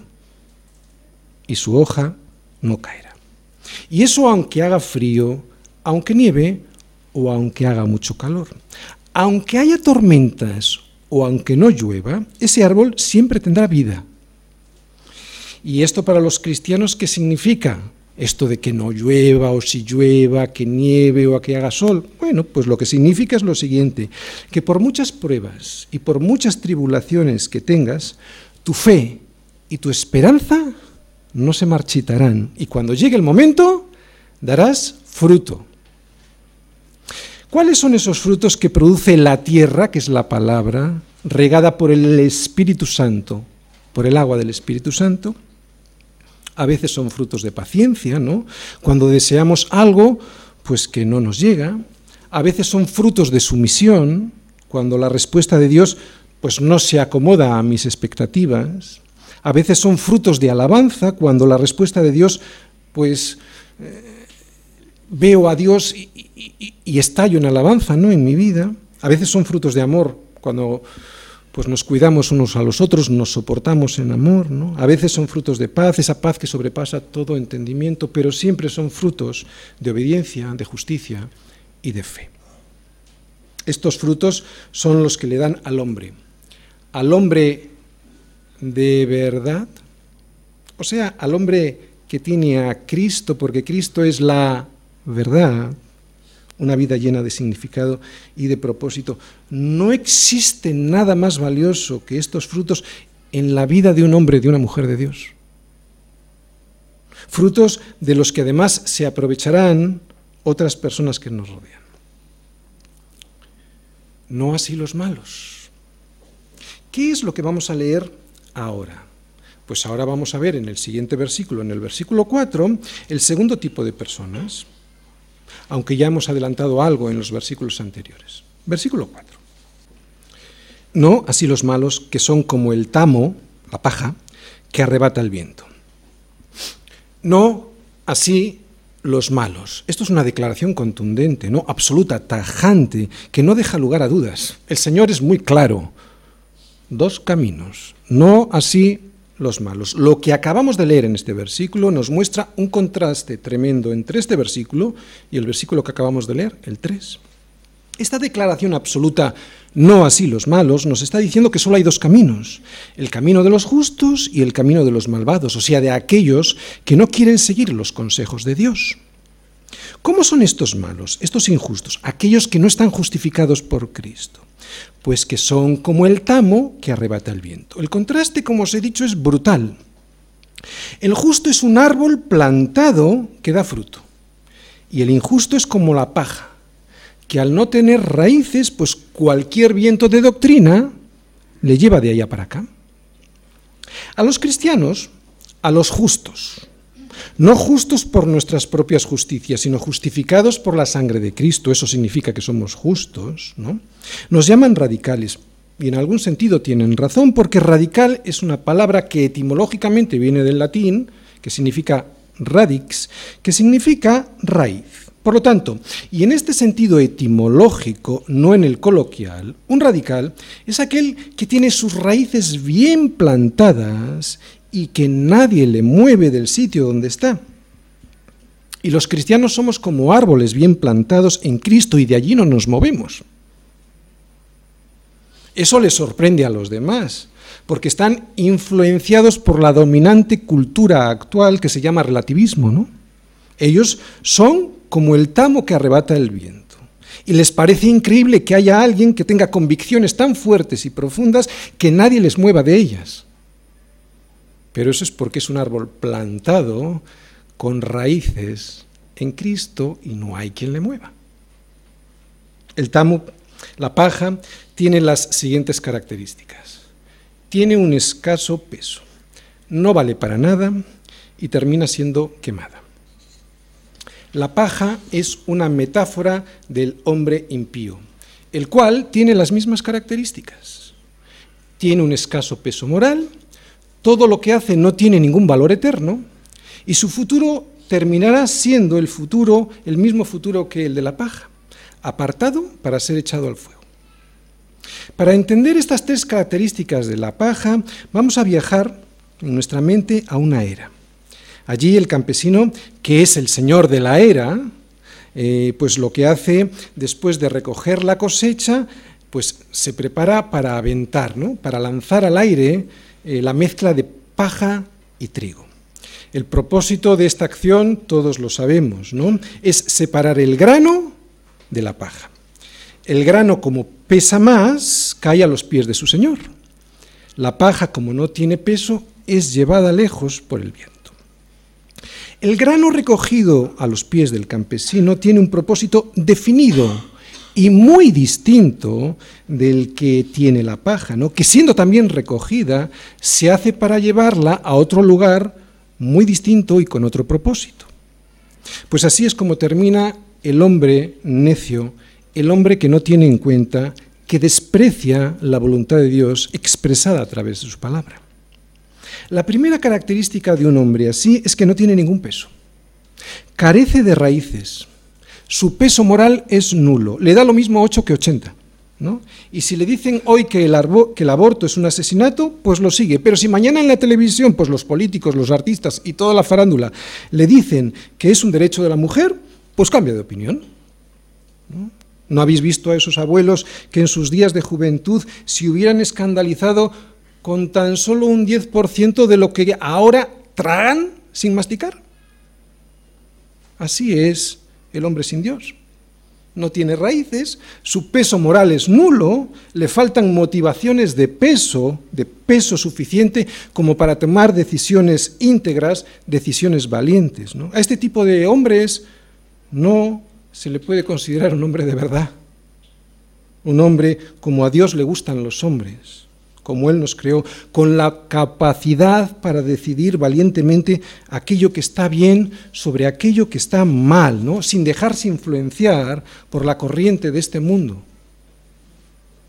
y su hoja no caerá. Y eso aunque haga frío, aunque nieve o aunque haga mucho calor. Aunque haya tormentas o aunque no llueva, ese árbol siempre tendrá vida. ¿Y esto para los cristianos qué significa? Esto de que no llueva o si llueva, que nieve o que haga sol. Bueno, pues lo que significa es lo siguiente, que por muchas pruebas y por muchas tribulaciones que tengas, tu fe y tu esperanza no se marchitarán y cuando llegue el momento darás fruto. ¿Cuáles son esos frutos que produce la tierra, que es la palabra, regada por el Espíritu Santo, por el agua del Espíritu Santo? A veces son frutos de paciencia, ¿no? Cuando deseamos algo, pues que no nos llega. A veces son frutos de sumisión, cuando la respuesta de Dios pues no se acomoda a mis expectativas. A veces son frutos de alabanza, cuando la respuesta de Dios pues eh, veo a Dios y, y, estallo en alabanza ¿no? en mi vida. A veces son frutos de amor, cuando pues, nos cuidamos unos a los otros, nos soportamos en amor. ¿no? A veces son frutos de paz, esa paz que sobrepasa todo entendimiento, pero siempre son frutos de obediencia, de justicia y de fe. Estos frutos son los que le dan al hombre. Al hombre de verdad, o sea, al hombre que tiene a Cristo, porque Cristo es la verdad, una vida llena de significado y de propósito. No existe nada más valioso que estos frutos en la vida de un hombre, de una mujer de Dios. Frutos de los que además se aprovecharán otras personas que nos rodean. No así los malos. ¿Qué es lo que vamos a leer ahora? Pues ahora vamos a ver en el siguiente versículo, en el versículo 4, el segundo tipo de personas aunque ya hemos adelantado algo en los versículos anteriores. Versículo 4. No así los malos, que son como el tamo, la paja, que arrebata el viento. No así los malos. Esto es una declaración contundente, no absoluta, tajante, que no deja lugar a dudas. El Señor es muy claro. Dos caminos. No así los malos. Lo que acabamos de leer en este versículo nos muestra un contraste tremendo entre este versículo y el versículo que acabamos de leer, el 3. Esta declaración absoluta, no así los malos, nos está diciendo que solo hay dos caminos, el camino de los justos y el camino de los malvados, o sea, de aquellos que no quieren seguir los consejos de Dios. ¿Cómo son estos malos, estos injustos, aquellos que no están justificados por Cristo? Pues que son como el tamo que arrebata el viento. El contraste, como os he dicho, es brutal. El justo es un árbol plantado que da fruto. Y el injusto es como la paja, que al no tener raíces, pues cualquier viento de doctrina le lleva de allá para acá. A los cristianos, a los justos, no justos por nuestras propias justicias, sino justificados por la sangre de Cristo, eso significa que somos justos, ¿no? Nos llaman radicales, y en algún sentido tienen razón, porque radical es una palabra que etimológicamente viene del latín, que significa radix, que significa raíz. Por lo tanto, y en este sentido etimológico, no en el coloquial, un radical es aquel que tiene sus raíces bien plantadas y que nadie le mueve del sitio donde está. Y los cristianos somos como árboles bien plantados en Cristo y de allí no nos movemos. Eso les sorprende a los demás, porque están influenciados por la dominante cultura actual que se llama relativismo, ¿no? Ellos son como el tamo que arrebata el viento. Y les parece increíble que haya alguien que tenga convicciones tan fuertes y profundas que nadie les mueva de ellas. Pero eso es porque es un árbol plantado con raíces en Cristo y no hay quien le mueva. El tamo, la paja, tiene las siguientes características. Tiene un escaso peso, no vale para nada y termina siendo quemada. La paja es una metáfora del hombre impío, el cual tiene las mismas características. Tiene un escaso peso moral, todo lo que hace no tiene ningún valor eterno y su futuro terminará siendo el futuro, el mismo futuro que el de la paja, apartado para ser echado al fuego. Para entender estas tres características de la paja, vamos a viajar en nuestra mente a una era. Allí el campesino, que es el señor de la era, eh, pues lo que hace después de recoger la cosecha, pues se prepara para aventar, ¿no? para lanzar al aire eh, la mezcla de paja y trigo. El propósito de esta acción, todos lo sabemos, ¿no? es separar el grano de la paja. El grano, como pesa más, cae a los pies de su señor. La paja, como no tiene peso, es llevada lejos por el viento. El grano recogido a los pies del campesino tiene un propósito definido y muy distinto del que tiene la paja, ¿no? que siendo también recogida, se hace para llevarla a otro lugar muy distinto y con otro propósito. Pues así es como termina el hombre necio, el hombre que no tiene en cuenta, que desprecia la voluntad de Dios expresada a través de su palabra. La primera característica de un hombre así es que no tiene ningún peso. Carece de raíces. Su peso moral es nulo. Le da lo mismo 8 que 80. ¿no? Y si le dicen hoy que el, aborto es un asesinato, pues lo sigue. Pero si mañana en la televisión, pues los políticos, los artistas y toda la farándula le dicen que es un derecho de la mujer, pues cambia de opinión. ¿no? ¿No habéis visto a esos abuelos que en sus días de juventud se hubieran escandalizado con tan solo un 10% de lo que ahora tragan sin masticar. Así es el hombre sin Dios. No tiene raíces, su peso moral es nulo, le faltan motivaciones de peso, de peso suficiente como para tomar decisiones íntegras, decisiones valientes. A este tipo de hombres no se le puede considerar un hombre de verdad, un hombre como a Dios le gustan los hombres como Él nos creó, con la capacidad para decidir valientemente aquello que está bien sobre aquello que está mal, ¿no? sin dejarse influenciar por la corriente de este mundo,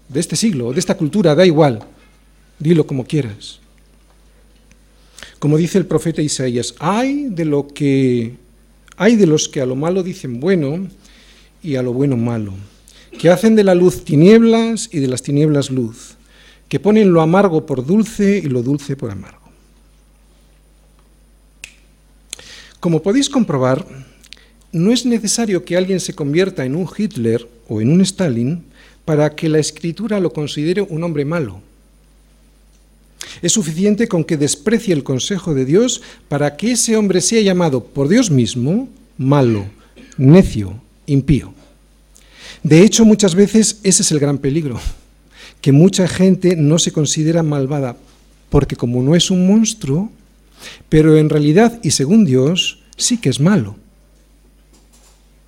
de este siglo, de esta cultura, da igual, dilo como quieras. Como dice el profeta Isaías, hay de lo que hay de los que a lo malo dicen bueno y a lo bueno malo, que hacen de la luz tinieblas y de las tinieblas luz que ponen lo amargo por dulce y lo dulce por amargo. Como podéis comprobar, no es necesario que alguien se convierta en un Hitler o en un Stalin para que la escritura lo considere un hombre malo. Es suficiente con que desprecie el consejo de Dios para que ese hombre sea llamado por Dios mismo malo, necio, impío. De hecho, muchas veces ese es el gran peligro que mucha gente no se considera malvada, porque como no es un monstruo, pero en realidad y según Dios sí que es malo.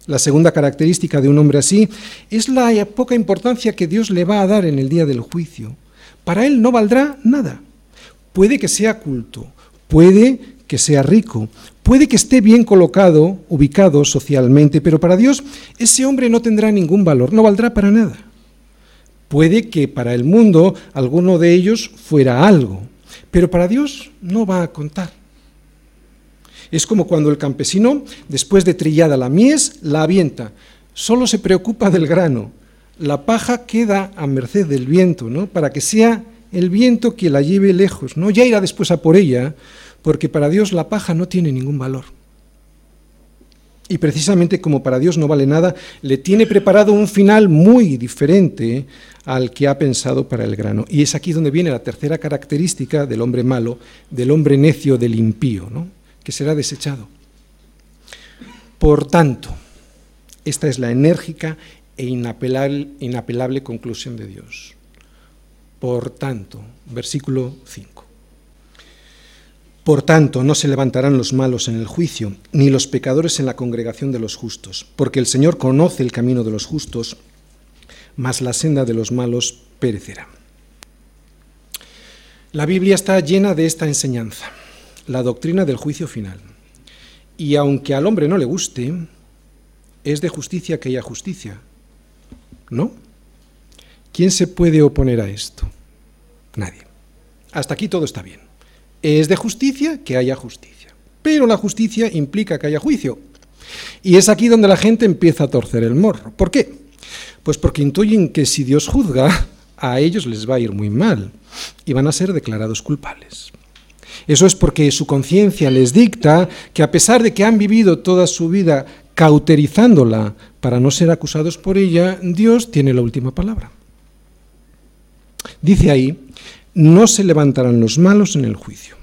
La segunda característica de un hombre así es la poca importancia que Dios le va a dar en el día del juicio. Para él no valdrá nada. Puede que sea culto, puede que sea rico, puede que esté bien colocado, ubicado socialmente, pero para Dios ese hombre no tendrá ningún valor, no valdrá para nada. Puede que para el mundo alguno de ellos fuera algo, pero para Dios no va a contar. Es como cuando el campesino, después de trillada la mies, la avienta. Solo se preocupa del grano. La paja queda a merced del viento, ¿no? Para que sea el viento que la lleve lejos, ¿no? Ya irá después a por ella, porque para Dios la paja no tiene ningún valor. Y precisamente como para Dios no vale nada, le tiene preparado un final muy diferente al que ha pensado para el grano. Y es aquí donde viene la tercera característica del hombre malo, del hombre necio, del impío, ¿no? que será desechado. Por tanto, esta es la enérgica e inapelable, inapelable conclusión de Dios. Por tanto, versículo 5. Por tanto, no se levantarán los malos en el juicio, ni los pecadores en la congregación de los justos, porque el Señor conoce el camino de los justos, mas la senda de los malos perecerá. La Biblia está llena de esta enseñanza, la doctrina del juicio final. Y aunque al hombre no le guste, es de justicia que haya justicia. ¿No? ¿Quién se puede oponer a esto? Nadie. Hasta aquí todo está bien. Es de justicia que haya justicia. Pero la justicia implica que haya juicio. Y es aquí donde la gente empieza a torcer el morro. ¿Por qué? Pues porque intuyen que si Dios juzga, a ellos les va a ir muy mal y van a ser declarados culpables. Eso es porque su conciencia les dicta que a pesar de que han vivido toda su vida cauterizándola para no ser acusados por ella, Dios tiene la última palabra. Dice ahí, no se levantarán los malos en el juicio.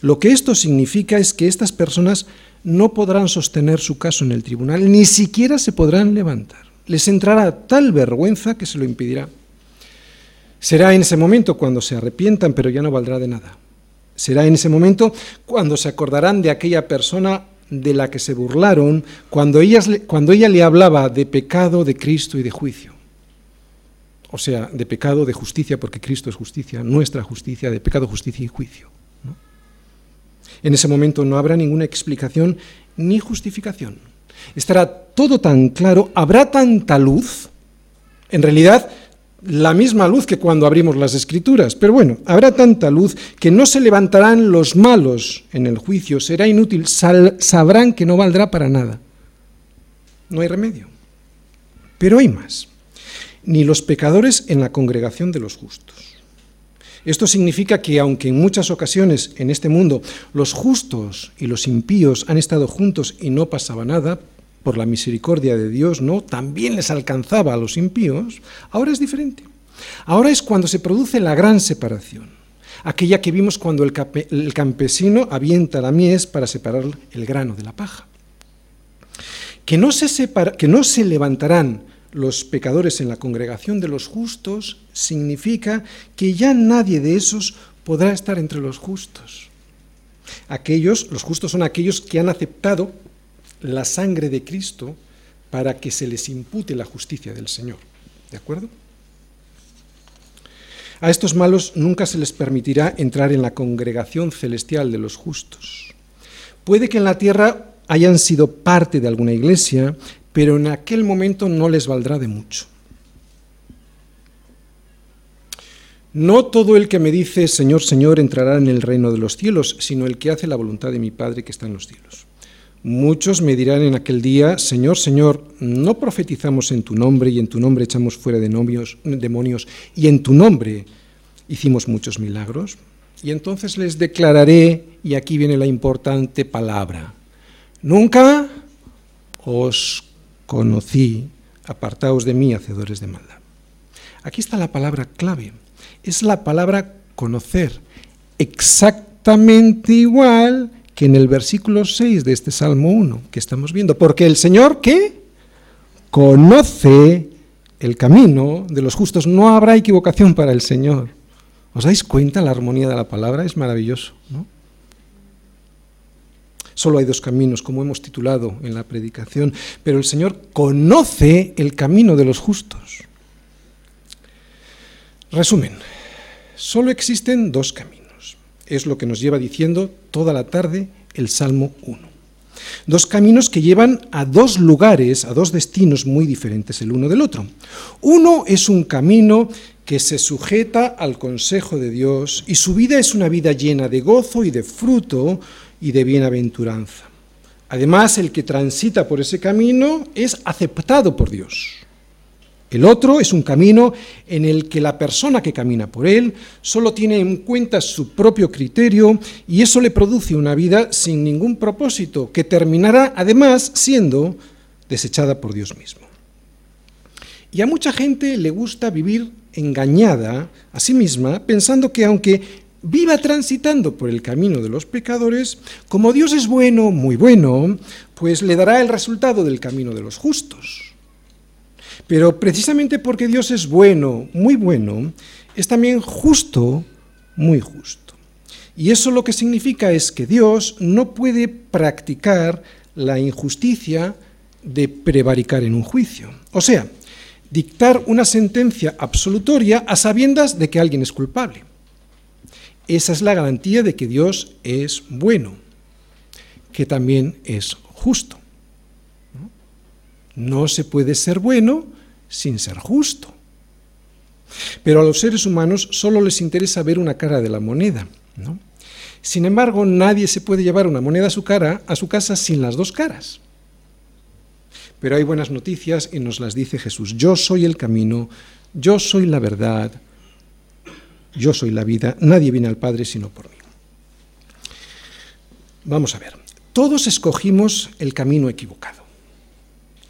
Lo que esto significa es que estas personas no podrán sostener su caso en el tribunal, ni siquiera se podrán levantar. Les entrará tal vergüenza que se lo impedirá. Será en ese momento cuando se arrepientan, pero ya no valdrá de nada. Será en ese momento cuando se acordarán de aquella persona de la que se burlaron cuando, cuando ella le hablaba de pecado, de Cristo y de juicio. O sea, de pecado, de justicia, porque Cristo es justicia, nuestra justicia, de pecado, justicia y juicio. En ese momento no habrá ninguna explicación ni justificación. Estará todo tan claro, habrá tanta luz. En realidad, la misma luz que cuando abrimos las escrituras. Pero bueno, habrá tanta luz que no se levantarán los malos en el juicio, será inútil, sabrán que no valdrá para nada. No hay remedio. Pero hay más. Ni los pecadores en la congregación de los justos. Esto significa que aunque en muchas ocasiones en este mundo los justos y los impíos han estado juntos y no pasaba nada, por la misericordia de Dios, ¿no? También les alcanzaba a los impíos, ahora es diferente. Ahora es cuando se produce la gran separación, aquella que vimos cuando el, campesino avienta la mies para separar el grano de la paja. Que no, se que no se levantarán los pecadores en la congregación de los justos significa que ya nadie de esos podrá estar entre los justos. Aquellos, los justos son aquellos que han aceptado la sangre de Cristo para que se les impute la justicia del Señor. ¿De acuerdo? A estos malos nunca se les permitirá entrar en la congregación celestial de los justos. Puede que en la tierra hayan sido parte de alguna iglesia, pero en aquel momento no les valdrá de mucho. No todo el que me dice Señor, Señor entrará en el reino de los cielos, sino el que hace la voluntad de mi Padre que está en los cielos. Muchos me dirán en aquel día, Señor, Señor, ¿no profetizamos en tu nombre y en tu nombre echamos fuera de demonios y en tu nombre hicimos muchos milagros? Y entonces les declararé, y aquí viene la importante palabra, nunca os conocí, apartaos de mí, hacedores de maldad. Aquí está la palabra clave, es la palabra conocer, exactamente igual que en el versículo 6 de este Salmo 1 que estamos viendo, porque el Señor ¿qué? conoce el camino de los justos, no habrá equivocación para el Señor. ¿Os dais cuenta la armonía de la palabra? Es maravilloso, ¿no? Solo hay dos caminos, como hemos titulado en la predicación, pero el Señor conoce el camino de los justos. Resumen, solo existen dos caminos es lo que nos lleva diciendo toda la tarde el Salmo 1. Dos caminos que llevan a dos lugares, a dos destinos muy diferentes el uno del otro. Uno es un camino que se sujeta al consejo de Dios y su vida es una vida llena de gozo y de fruto y de bienaventuranza. Además, el que transita por ese camino es aceptado por Dios. El otro es un camino en el que la persona que camina por él solo tiene en cuenta su propio criterio y eso le produce una vida sin ningún propósito, que terminará además siendo desechada por Dios mismo. Y a mucha gente le gusta vivir engañada a sí misma, pensando que aunque viva transitando por el camino de los pecadores, como Dios es bueno, muy bueno, pues le dará el resultado del camino de los justos. Pero precisamente porque Dios es bueno, muy bueno, es también justo, muy justo. Y eso lo que significa es que Dios no puede practicar la injusticia de prevaricar en un juicio. O sea, dictar una sentencia absolutoria a sabiendas de que alguien es culpable. Esa es la garantía de que Dios es bueno, que también es justo. No se puede ser bueno sin ser justo. Pero a los seres humanos solo les interesa ver una cara de la moneda. Sin embargo, nadie se puede llevar una moneda a su, cara, a su casa sin las dos caras. Pero hay buenas noticias y nos las dice Jesús. Yo soy el camino, yo soy la verdad, yo soy la vida, nadie viene al Padre sino por mí. Vamos a ver, todos escogimos el camino equivocado.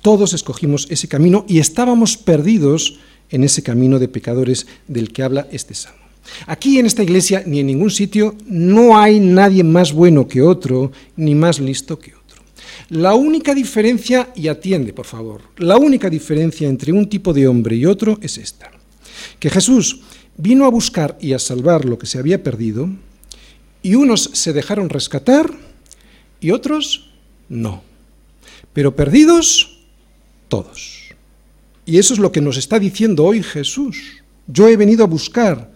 Todos escogimos ese camino y estábamos perdidos en ese camino de pecadores del que habla este salmo. Aquí en esta iglesia ni en ningún sitio no hay nadie más bueno que otro, ni más listo que otro. La única diferencia, y atiende por favor, la única diferencia entre un tipo de hombre y otro es esta, que Jesús vino a buscar y a salvar lo que se había perdido, y unos se dejaron rescatar y otros no. Pero perdidos todos. Y eso es lo que nos está diciendo hoy Jesús. Yo he venido a buscar,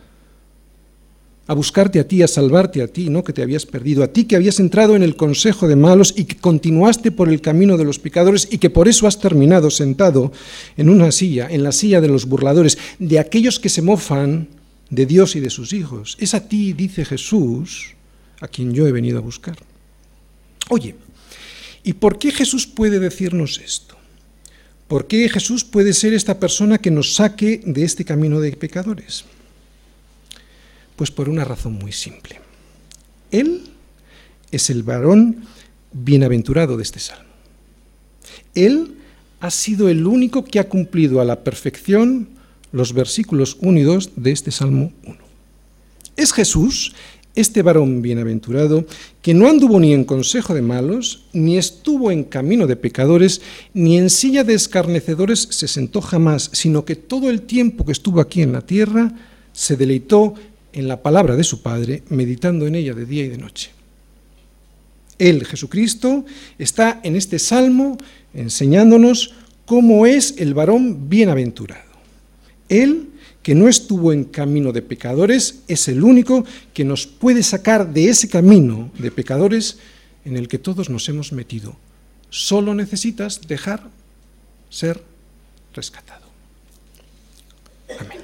a buscarte a ti, a salvarte a ti, no que te habías perdido, a ti que habías entrado en el consejo de malos y que continuaste por el camino de los pecadores y que por eso has terminado sentado en una silla, en la silla de los burladores, de aquellos que se mofan de Dios y de sus hijos. Es a ti, dice Jesús, a quien yo he venido a buscar. Oye, ¿y por qué Jesús puede decirnos esto? ¿Por qué Jesús puede ser esta persona que nos saque de este camino de pecadores? Pues por una razón muy simple. Él es el varón bienaventurado de este salmo. Él ha sido el único que ha cumplido a la perfección los versículos 1 y 2 de este Salmo 1. Es Jesús este varón bienaventurado, que no anduvo ni en consejo de malos, ni estuvo en camino de pecadores, ni en silla de escarnecedores se sentó jamás, sino que todo el tiempo que estuvo aquí en la tierra se deleitó en la palabra de su Padre, meditando en ella de día y de noche. Él, Jesucristo, está en este salmo enseñándonos cómo es el varón bienaventurado. Él que no estuvo en camino de pecadores, es el único que nos puede sacar de ese camino de pecadores en el que todos nos hemos metido. Solo necesitas dejar ser rescatado. Amén.